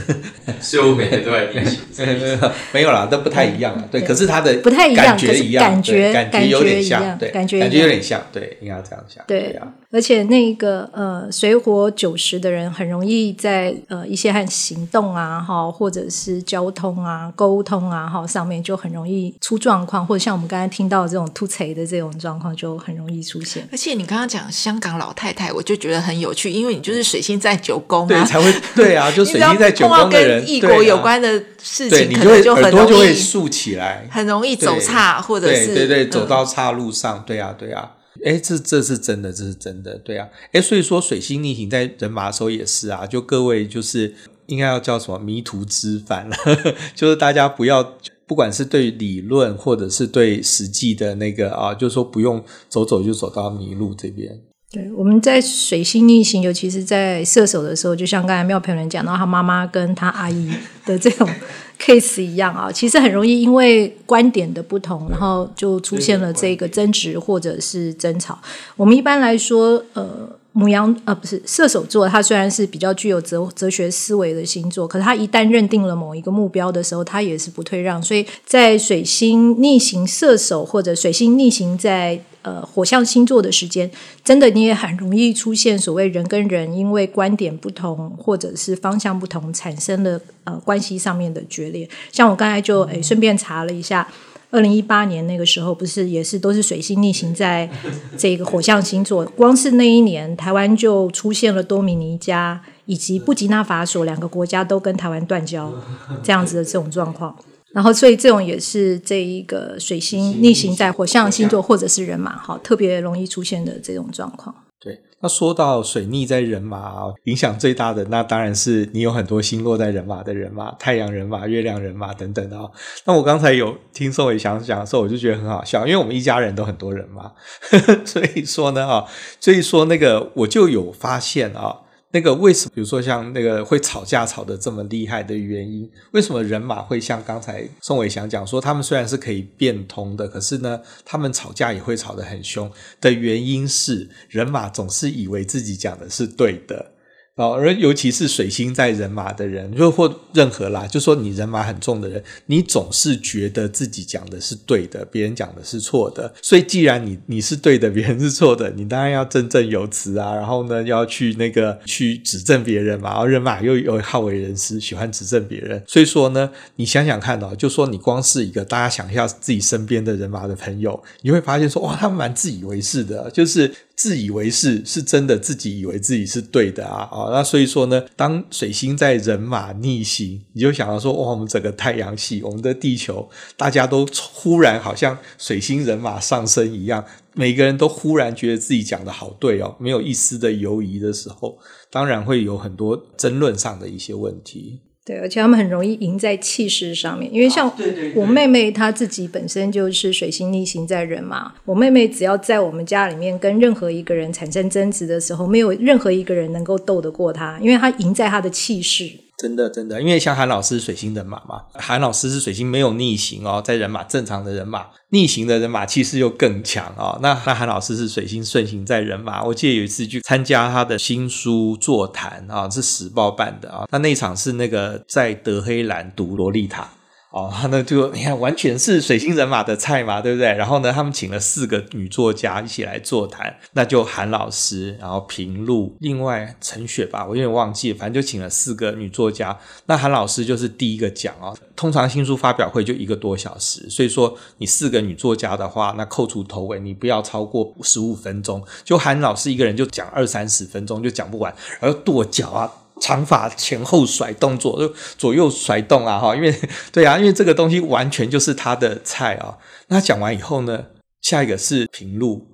Speaker 4: 所以我每天都在逆行，
Speaker 2: 没有啦，都不太一样。对，可是他的
Speaker 3: 不太一样，
Speaker 2: 感觉一样，
Speaker 3: 感觉
Speaker 2: 感觉有点像，对，
Speaker 3: 感觉
Speaker 2: 感觉有点像，对，应该这样想。
Speaker 3: 对，而且那个呃，水火九十的人很容易在呃一些和行动啊，哈，或者是交通啊、沟通啊，哈，上面就很容易出状况，或者像我们刚才听到的这种。突锤的这种状况就很容易出现，
Speaker 1: 而且你刚刚讲香港老太太，我就觉得很有趣，因为你就是水星在九宫啊，
Speaker 2: 对，才会对啊，就水星在九宫的人，
Speaker 1: 跟异国有关的事情，
Speaker 2: 可能
Speaker 1: 就很容易
Speaker 2: 就会竖起来，
Speaker 1: 很容易走岔，或者是
Speaker 2: 对对，走到岔路上，对啊对啊，哎，这这是真的，这是真的，对啊，哎，所以说水星逆行在人马的时候也是啊，就各位就是应该要叫什么迷途知返了，就是大家不要。不管是对理论，或者是对实际的那个啊，就是说不用走走就走到迷路这边。
Speaker 3: 对，我们在水星逆行，尤其是在射手的时候，就像刚才妙萍人讲到他妈妈跟他阿姨的这种 case 一样啊，其实很容易因为观点的不同，然后就出现了这个争执或者是争吵。我们一般来说，呃。母羊呃，不是射手座，它虽然是比较具有哲哲学思维的星座，可是它一旦认定了某一个目标的时候，它也是不退让。所以在水星逆行射手或者水星逆行在呃火象星座的时间，真的你也很容易出现所谓人跟人因为观点不同或者是方向不同产生的呃关系上面的决裂。像我刚才就诶顺便查了一下。二零一八年那个时候，不是也是都是水星逆行在这个火象星座，光是那一年，台湾就出现了多米尼加以及布吉纳法索两个国家都跟台湾断交这样子的这种状况。然后，所以这种也是这一个水星逆行在火象星座或者是人马，哈，特别容易出现的这种状况。
Speaker 2: 对，那说到水逆在人马影响最大的，那当然是你有很多星落在人马的人马，太阳人马、月亮人马等等啊。那我刚才有听宋伟祥讲的时候，我就觉得很好笑，因为我们一家人都很多人嘛，所以说呢，啊，所以说那个我就有发现啊。那个为什么，比如说像那个会吵架吵得这么厉害的原因，为什么人马会像刚才宋伟祥讲说，他们虽然是可以变通的，可是呢，他们吵架也会吵得很凶的原因是，人马总是以为自己讲的是对的。哦，而尤其是水星在人马的人，就或任何啦，就说你人马很重的人，你总是觉得自己讲的是对的，别人讲的是错的。所以，既然你你是对的，别人是错的，你当然要振振有词啊，然后呢，要去那个去指正别人嘛。然后人马又又好为人师，喜欢指正别人。所以说呢，你想想看哦，就说你光是一个大家想一下自己身边的人马的朋友，你会发现说，哇，他们蛮自以为是的，就是。自以为是，是真的自己以为自己是对的啊！啊，那所以说呢，当水星在人马逆行，你就想到说，哇，我们整个太阳系，我们的地球，大家都忽然好像水星人马上升一样，每个人都忽然觉得自己讲的好对哦，没有一丝的犹疑的时候，当然会有很多争论上的一些问题。
Speaker 3: 对，而且他们很容易赢在气势上面，因为像我妹妹她自己本身就是水星逆行在人嘛。我妹妹只要在我们家里面跟任何一个人产生争执的时候，没有任何一个人能够斗得过她，因为她赢在她的气势。
Speaker 2: 真的，真的，因为像韩老师水星人马嘛，韩老师是水星没有逆行哦，在人马正常的人马，逆行的人马气势又更强哦。那那韩老师是水星顺行在人马，我记得有一次去参加他的新书座谈啊，是时报办的啊，他那场是那个在德黑兰读洛丽塔。哦，那就你看，完全是水星人马的菜嘛，对不对？然后呢，他们请了四个女作家一起来座谈，那就韩老师，然后平路，另外陈雪吧，我有点忘记，反正就请了四个女作家。那韩老师就是第一个讲哦。通常新书发表会就一个多小时，所以说你四个女作家的话，那扣除头尾，你不要超过十五分钟。就韩老师一个人就讲二三十分钟就讲不完，然后跺脚啊。长发前后甩动，作，就左右甩动啊，哈，因为 对啊，因为这个东西完全就是他的菜啊。那讲完以后呢，下一个是平路，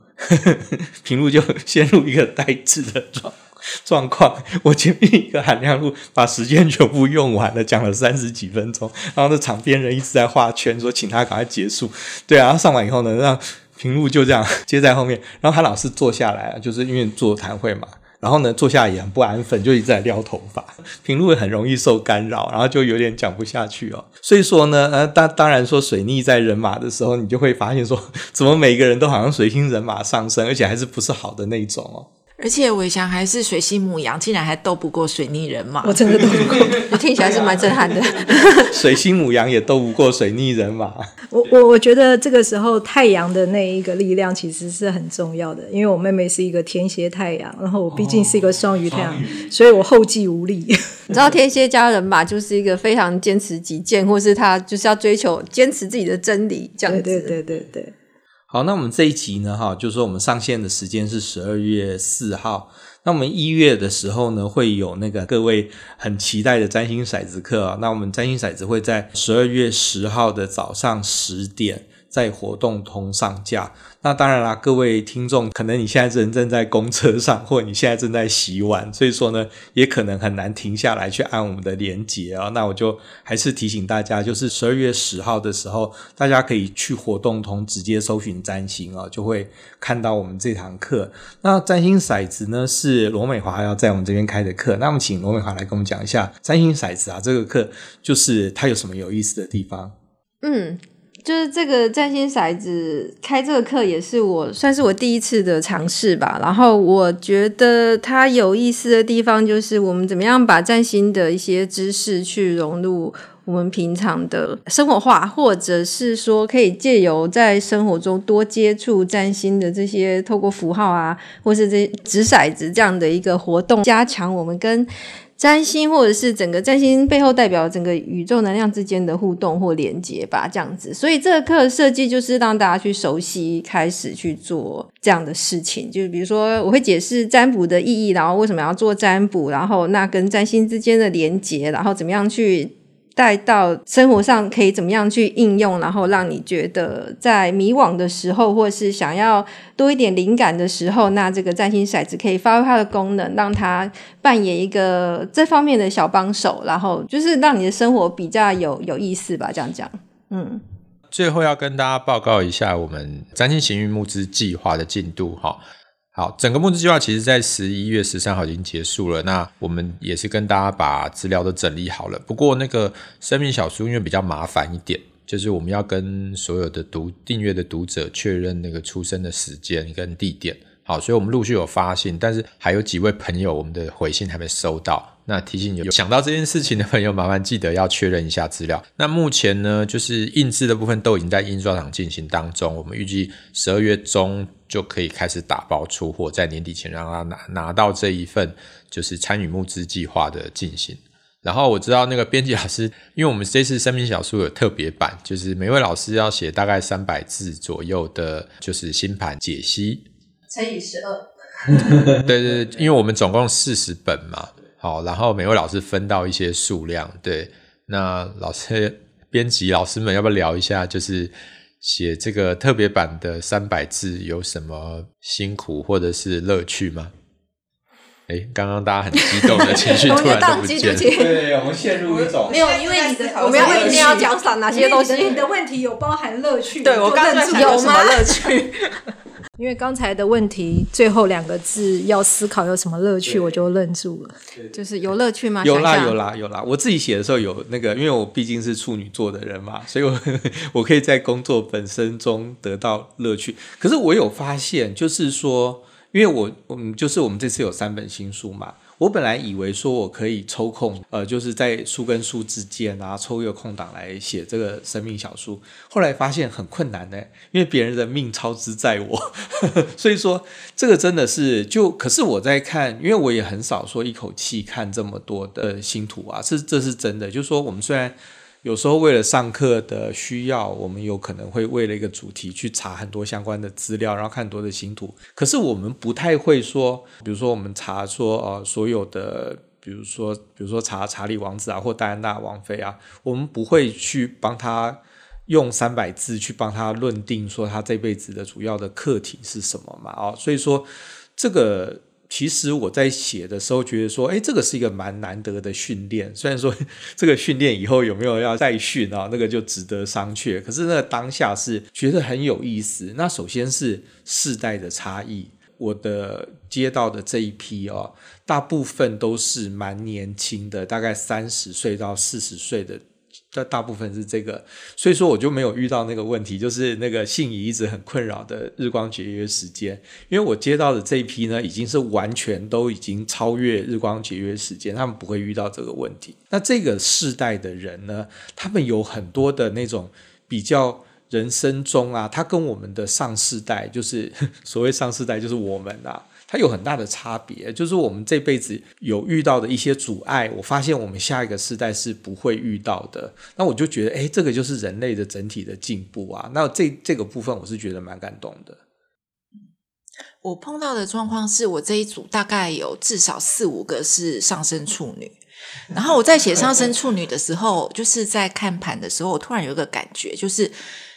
Speaker 2: 平路就陷入一个呆滞的状 状况。我前面一个韩亮路把时间全部用完了，讲了三十几分钟，然后那场边人一直在画圈，说请他赶快结束。对啊，上完以后呢，让平路就这样接在后面，然后韩老师坐下来，就是因为座谈会嘛。然后呢，坐下也很不安分，就一直在撩头发，平路很容易受干扰，然后就有点讲不下去哦。所以说呢，呃，当当然说水逆在人马的时候，你就会发现说，怎么每个人都好像水星人马上升，而且还是不是好的那种哦。
Speaker 1: 而且伟翔还是水星母羊，竟然还斗不过水逆人马，
Speaker 3: 我真的斗不过，
Speaker 5: 我 听起来是蛮震撼的。
Speaker 2: 水星母羊也斗不过水逆人马。
Speaker 3: 我我我觉得这个时候太阳的那一个力量其实是很重要的，因为我妹妹是一个天蝎太阳，然后我毕竟是一个双鱼太阳，哦、所以我后继无力。
Speaker 5: 你知道天蝎家人嘛就是一个非常坚持己见，或是他就是要追求坚持自己的真理这样子。
Speaker 3: 对对对对对。
Speaker 2: 好，那我们这一集呢，哈，就是说我们上线的时间是十二月四号。那我们一月的时候呢，会有那个各位很期待的占星骰子课啊。那我们占星骰子会在十二月十号的早上十点在活动通上架。那当然啦，各位听众，可能你现在人正在公车上，或你现在正在洗碗，所以说呢，也可能很难停下来去按我们的连结啊。那我就还是提醒大家，就是十二月十号的时候，大家可以去活动通直接搜寻占星啊，就会看到我们这堂课。那占星骰子呢，是罗美华要在我们这边开的课。那么，请罗美华来跟我们讲一下占星骰子啊，这个课就是它有什么有意思的地方？
Speaker 5: 嗯。就是这个占星骰子开这个课也是我算是我第一次的尝试吧。然后我觉得它有意思的地方就是我们怎么样把占星的一些知识去融入我们平常的生活化，或者是说可以借由在生活中多接触占星的这些透过符号啊，或是这掷骰子这样的一个活动，加强我们跟。占星或者是整个占星背后代表整个宇宙能量之间的互动或连接吧，这样子。所以这个课设计就是让大家去熟悉，开始去做这样的事情。就是比如说，我会解释占卜的意义，然后为什么要做占卜，然后那跟占星之间的连接，然后怎么样去。带到生活上可以怎么样去应用，然后让你觉得在迷惘的时候，或是想要多一点灵感的时候，那这个占星骰子可以发挥它的功能，让它扮演一个这方面的小帮手，然后就是让你的生活比较有有意思吧。这样讲，嗯。
Speaker 4: 最后要跟大家报告一下我们占星行运募资计划的进度，哈。好，整个募资计划其实在十一月十三号已经结束了。那我们也是跟大家把资料都整理好了。不过那个生命小书因为比较麻烦一点，就是我们要跟所有的读订阅的读者确认那个出生的时间跟地点。好，所以我们陆续有发信，但是还有几位朋友我们的回信还没收到。那提醒有想到这件事情的朋友，麻烦记得要确认一下资料。那目前呢，就是印制的部分都已经在印刷厂进行当中。我们预计十二月中就可以开始打包出货，在年底前让他拿拿到这一份，就是参与募资计划的进行。然后我知道那个编辑老师，因为我们这次生命小说有特别版，就是每位老师要写大概三百字左右的，就是新盘解析
Speaker 5: 乘以十二。
Speaker 4: 对对对，因为我们总共四十本嘛。好，然后每位老师分到一些数量，对，那老师编辑老师们要不要聊一下？就是写这个特别版的三百字有什么辛苦或者是乐趣吗？哎，刚刚大家很激动的情绪 突然都不见了。
Speaker 2: 对，我们陷入一种
Speaker 5: 没有，因为你的我们要一定要讲啥哪些东西？
Speaker 3: 你的问题有包含乐趣？
Speaker 1: 对我刚才有什么乐趣？
Speaker 3: 因为刚才的问题最后两个字要思考有什么乐趣，我就愣住了。
Speaker 5: 就是有乐趣吗？
Speaker 2: 有啦，有啦，有啦。我自己写的时候有那个，因为我毕竟是处女座的人嘛，所以我我可以在工作本身中得到乐趣。可是我有发现，就是说。因为我，嗯，就是我们这次有三本新书嘛，我本来以为说我可以抽空，呃，就是在书跟书之间啊，抽一个空档来写这个生命小书，后来发现很困难呢，因为别人的命操之在我，所以说这个真的是就，可是我在看，因为我也很少说一口气看这么多的星图啊，是这是真的，就是说我们虽然。有时候为了上课的需要，我们有可能会为了一个主题去查很多相关的资料，然后看很多的星图。可是我们不太会说，比如说我们查说，呃，所有的，比如说，比如说查查理王子啊，或戴安娜王妃啊，我们不会去帮他用三百字去帮他论定说他这辈子的主要的课题是什么嘛？哦，所以说这个。其实我在写的时候觉得说，哎，这个是一个蛮难得的训练。虽然说 这个训练以后有没有要再训啊，那个就值得商榷。可是那个当下是觉得很有意思。那首先是世代的差异，我的接到的这一批哦，大部分都是蛮年轻的，大概三十岁到四十岁的。但大部分是这个，所以说我就没有遇到那个问题，就是那个信仪一直很困扰的日光节约时间。因为我接到的这一批呢，已经是完全都已经超越日光节约时间，他们不会遇到这个问题。那这个世代的人呢，他们有很多的那种比较人生中啊，他跟我们的上世代，就是 所谓上世代，就是我们啊。它有很大的差别，就是我们这辈子有遇到的一些阻碍，我发现我们下一个世代是不会遇到的。那我就觉得，哎，这个就是人类的整体的进步啊。那这这个部分我是觉得蛮感动的。
Speaker 1: 我碰到的状况是我这一组大概有至少四五个是上升处女，然后我在写上升处女的时候，就是在看盘的时候，我突然有一个感觉，就是。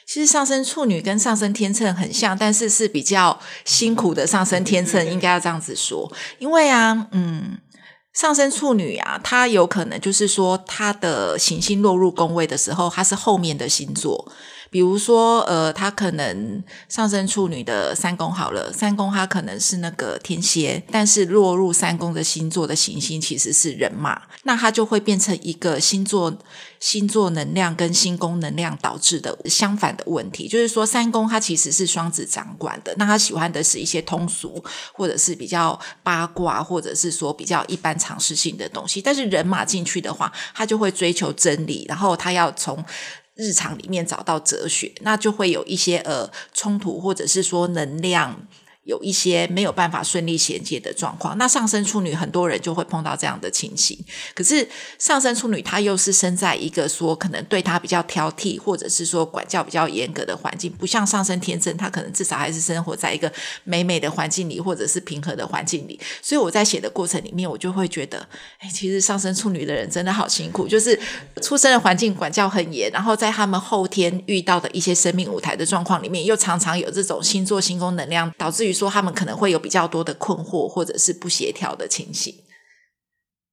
Speaker 1: 其实上升处女跟上升天秤很像，但是是比较辛苦的上升天秤，应该要这样子说。因为啊，嗯，上升处女啊，她有可能就是说，她的行星落入宫位的时候，她是后面的星座。比如说，呃，他可能上升处女的三宫好了，三宫他可能是那个天蝎，但是落入三宫的星座的行星其实是人马，那他就会变成一个星座星座能量跟星宫能量导致的相反的问题，就是说三宫他其实是双子掌管的，那他喜欢的是一些通俗或者是比较八卦，或者是说比较一般常识性的东西，但是人马进去的话，他就会追求真理，然后他要从。日常里面找到哲学，那就会有一些呃冲突，或者是说能量。有一些没有办法顺利衔接的状况，那上升处女很多人就会碰到这样的情形。可是上升处女她又是生在一个说可能对她比较挑剔，或者是说管教比较严格的环境，不像上升天秤，她可能至少还是生活在一个美美的环境里，或者是平和的环境里。所以我在写的过程里面，我就会觉得，哎，其实上升处女的人真的好辛苦，就是出生的环境管教很严，然后在他们后天遇到的一些生命舞台的状况里面，又常常有这种星座星宫能量，导致于。说他们可能会有比较多的困惑，或者是不协调的情形。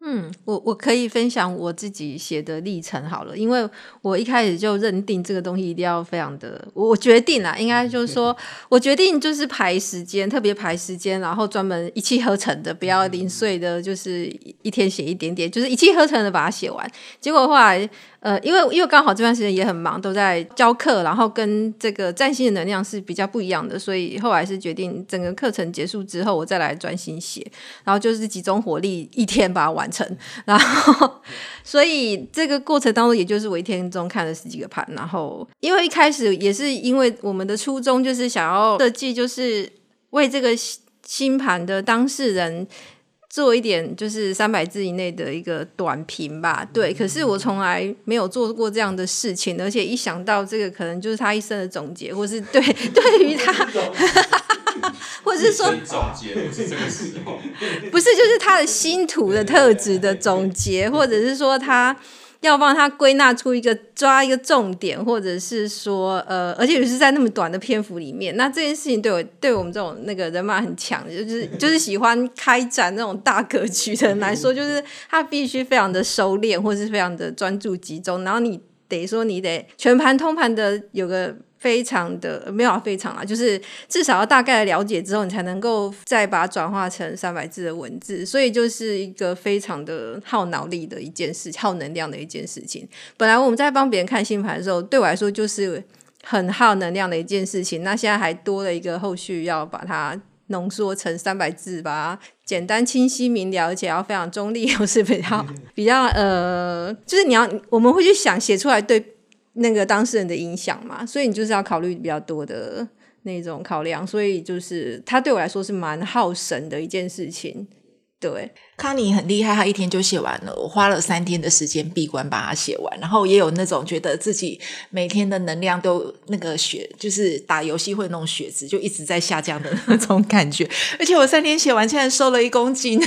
Speaker 5: 嗯，我我可以分享我自己写的历程好了，因为我一开始就认定这个东西一定要非常的，我决定啦，应该就是说我决定就是排时间，特别排时间，然后专门一气呵成的，不要零碎的，就是一天写一点点，就是一气呵成的把它写完。结果后来。呃，因为因为刚好这段时间也很忙，都在教课，然后跟这个占星的能量是比较不一样的，所以后来是决定整个课程结束之后，我再来专心写，然后就是集中火力一天把它完成，然后 所以这个过程当中，也就是我一天中看了十几个盘，然后因为一开始也是因为我们的初衷就是想要设计，就是为这个星盘的当事人。做一点就是三百字以内的一个短评吧，对。可是我从来没有做过这样的事情，而且一想到这个可能就是他一生的总结，或是 对对于他，或是说
Speaker 4: 总结不是这个时候，
Speaker 5: 不是就是他的星图的特质的总结，或者是说他要帮他归纳出一个抓一个重点，或者是说呃，而且也是在那么短的篇幅里面，那这件事情对我对我们这种那个人马很强，就是就是喜欢开展那种大格局的人来说，就是他必须非常的收敛，或是非常的专注集中，然后你得说你得全盘通盘的有个。非常的没有非常啊，就是至少要大概的了解之后，你才能够再把它转化成三百字的文字，所以就是一个非常的耗脑力的一件事，耗能量的一件事情。本来我们在帮别人看星盘的时候，对我来说就是很耗能量的一件事情。那现在还多了一个后续，要把它浓缩成三百字吧，简单、清晰、明了，而且要非常中立，又是比较比较呃，就是你要我们会去想写出来对。那个当事人的影响嘛，所以你就是要考虑比较多的那种考量，所以就是他对我来说是蛮耗神的一件事情。对，
Speaker 1: 康妮很厉害，他一天就写完了，我花了三天的时间闭关把它写完，然后也有那种觉得自己每天的能量都那个血，就是打游戏会那种血值就一直在下降的那种感觉，而且我三天写完，竟然瘦了一公斤。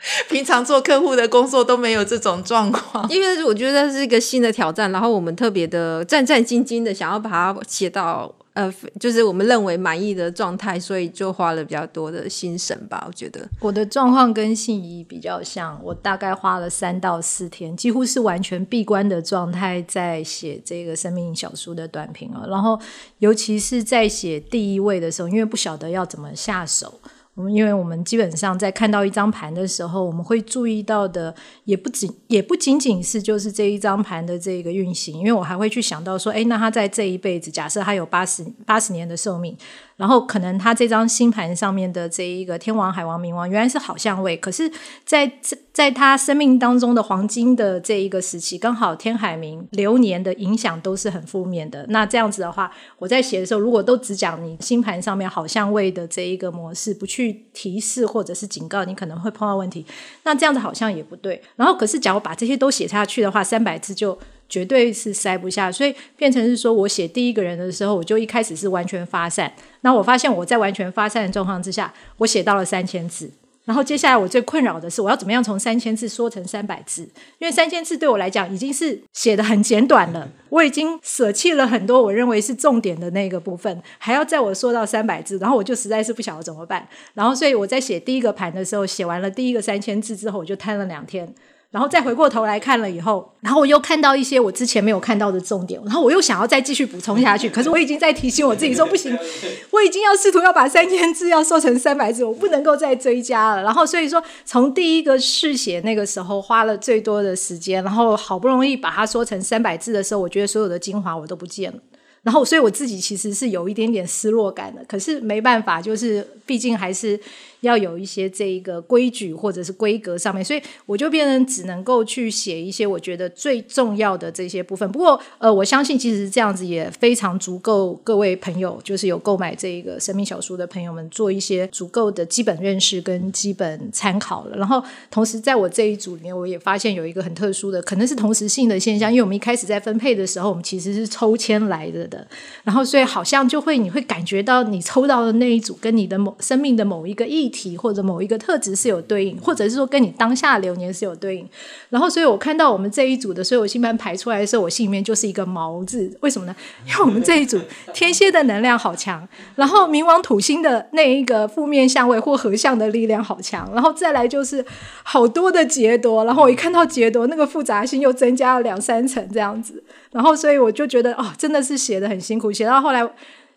Speaker 1: 平常做客户的工作都没有这种状况，
Speaker 5: 因为我觉得这是一个新的挑战，然后我们特别的战战兢兢的想要把它写到呃，就是我们认为满意的状态，所以就花了比较多的心神吧。我觉得
Speaker 3: 我的状况跟信怡比较像，我大概花了三到四天，几乎是完全闭关的状态，在写这个生命小书的短评啊。然后尤其是在写第一位的时候，因为不晓得要怎么下手。我们因为我们基本上在看到一张盘的时候，我们会注意到的也不仅也不仅仅是就是这一张盘的这个运行，因为我还会去想到说，哎，那他在这一辈子，假设他有八十八十年的寿命。然后可能他这张星盘上面的这一个天王、海王、冥王原来是好相位，可是在在他生命当中的黄金的这一个时期，刚好天海冥流年的影响都是很负面的。那这样子的话，我在写的时候，如果都只讲你星盘上面好相位的这一个模式，不去提示或者是警告你可能会碰到问题，那这样子好像也不对。然后可是假如把这些都写下去的话，三百字就。绝对是塞不下，所以变成是说，我写第一个人的时候，我就一开始是完全发散。那我发现我在完全发散的状况之下，我写到了三千字。然后接下来我最困扰的是，我要怎么样从三千字缩成三百字？因为三千字对我来讲已经是写得很简短了，我已经舍弃了很多我认为是重点的那个部分，还要在我缩到三百字，然后我就实在是不晓得怎么办。然后所以我在写第一个盘的时候，写完了第一个三千字之后，我就瘫了两天。然后再回过头来看了以后，然后我又看到一些我之前没有看到的重点，然后我又想要再继续补充下去，可是我已经在提醒我自己说不行，我已经要试图要把三千字要缩成三百字，我不能够再追加了。然后所以说，从第一个试写那个时候花了最多的时间，然后好不容易把它说成三百字的时候，我觉得所有的精华我都不见了。然后所以我自己其实是有一点点失落感的，可是没办法，就是毕竟还是。要有一些这一个规矩或者是规格上面，所以我就变成只能够去写一些我觉得最重要的这些部分。不过，呃，我相信其实这样子也非常足够，各位朋友就是有购买这一个生命小书的朋友们做一些足够的基本认识跟基本参考了。然后，同时在我这一组里面，我也发现有一个很特殊的，可能是同时性的现象，因为我们一开始在分配的时候，我们其实是抽签来的的。然后，所以好像就会你会感觉到你抽到的那一组跟你的某生命的某一个议题或者某一个特质是有对应，或者是说跟你当下流年是有对应。然后，所以我看到我们这一组的所有星盘排出来的时候，我心里面就是一个毛字。为什么呢？因为我们这一组天蝎的能量好强，然后冥王土星的那一个负面相位或合相的力量好强，然后再来就是好多的劫夺。然后我一看到劫夺，那个复杂性又增加了两三层这样子。然后，所以我就觉得哦，真的是写得很辛苦。写到后来，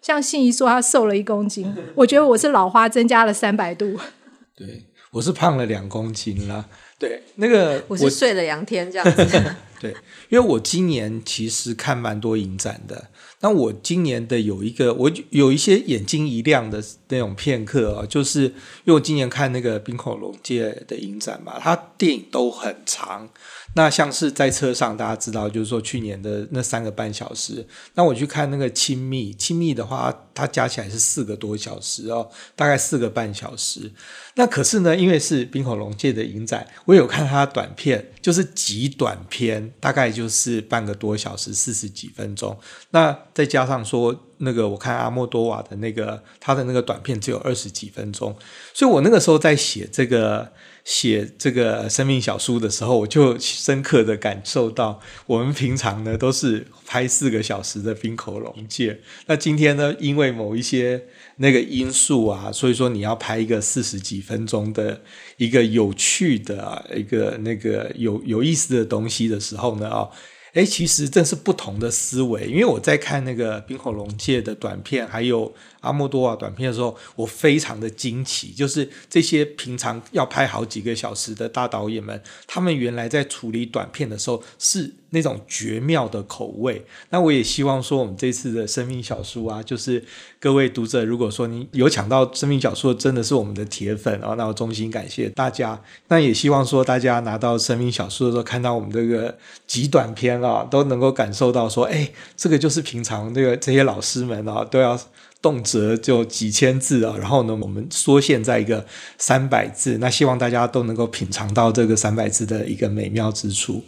Speaker 3: 像信怡说她瘦了一公斤，我觉得我是老花增加了三百度。
Speaker 2: 对，我是胖了两公斤啦。对，那个
Speaker 5: 我是睡了两天这样子。
Speaker 2: 对，因为我今年其实看蛮多影展的。那我今年的有一个，我有一些眼睛一亮的那种片刻啊，就是因为我今年看那个冰口龙界的影展嘛，它电影都很长。那像是在车上，大家知道，就是说去年的那三个半小时。那我去看那个亲密，亲密的话，它加起来是四个多小时哦，大概四个半小时。那可是呢，因为是冰火龙界的影展，我有看他的短片，就是极短片，大概就是半个多小时，四十几分钟。那再加上说。那个我看阿莫多瓦的那个他的那个短片只有二十几分钟，所以我那个时候在写这个。写这个生命小书的时候，我就深刻的感受到，我们平常呢都是拍四个小时的冰口龙介，那今天呢，因为某一些那个因素啊，所以说你要拍一个四十几分钟的一个有趣的一个那个有有意思的东西的时候呢，啊。诶，其实这是不同的思维，因为我在看那个冰火龙界的短片，还有阿莫多瓦短片的时候，我非常的惊奇，就是这些平常要拍好几个小时的大导演们，他们原来在处理短片的时候是那种绝妙的口味。那我也希望说，我们这次的生命小书啊，就是各位读者，如果说你有抢到生命小说，真的是我们的铁粉啊，那我衷心感谢大家。那也希望说，大家拿到生命小说的时候，看到我们这个极短篇。啊，都能够感受到说，哎，这个就是平常这个这些老师们啊，都要动辄就几千字啊，然后呢，我们缩限在一个三百字，那希望大家都能够品尝到这个三百字的一个美妙之处。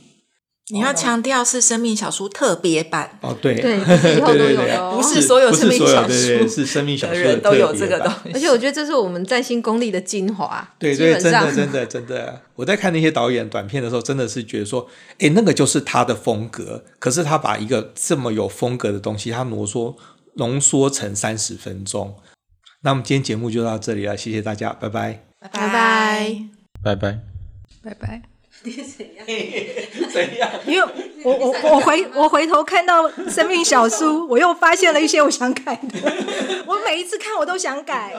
Speaker 1: 你要强调是生命小书特别版
Speaker 2: 哦，对
Speaker 5: 对，以后都有的
Speaker 1: 不是所有生命小书，
Speaker 2: 是生命小书
Speaker 1: 的都有这个东西。
Speaker 5: 而且我觉得这是我们在新功力的精华。
Speaker 2: 对对，真的真的真的，我在看那些导演短片的时候，真的是觉得说，哎，那个就是他的风格。可是他把一个这么有风格的东西，他浓缩浓缩成三十分钟。那我们今天节目就到这里了，谢谢大家，拜拜，
Speaker 1: 拜拜，
Speaker 4: 拜拜，
Speaker 3: 拜拜。
Speaker 1: 你 怎样？怎样？
Speaker 3: 因为我我我回我回头看到生命小书，我又发现了一些我想改的。我每一次看我都想改。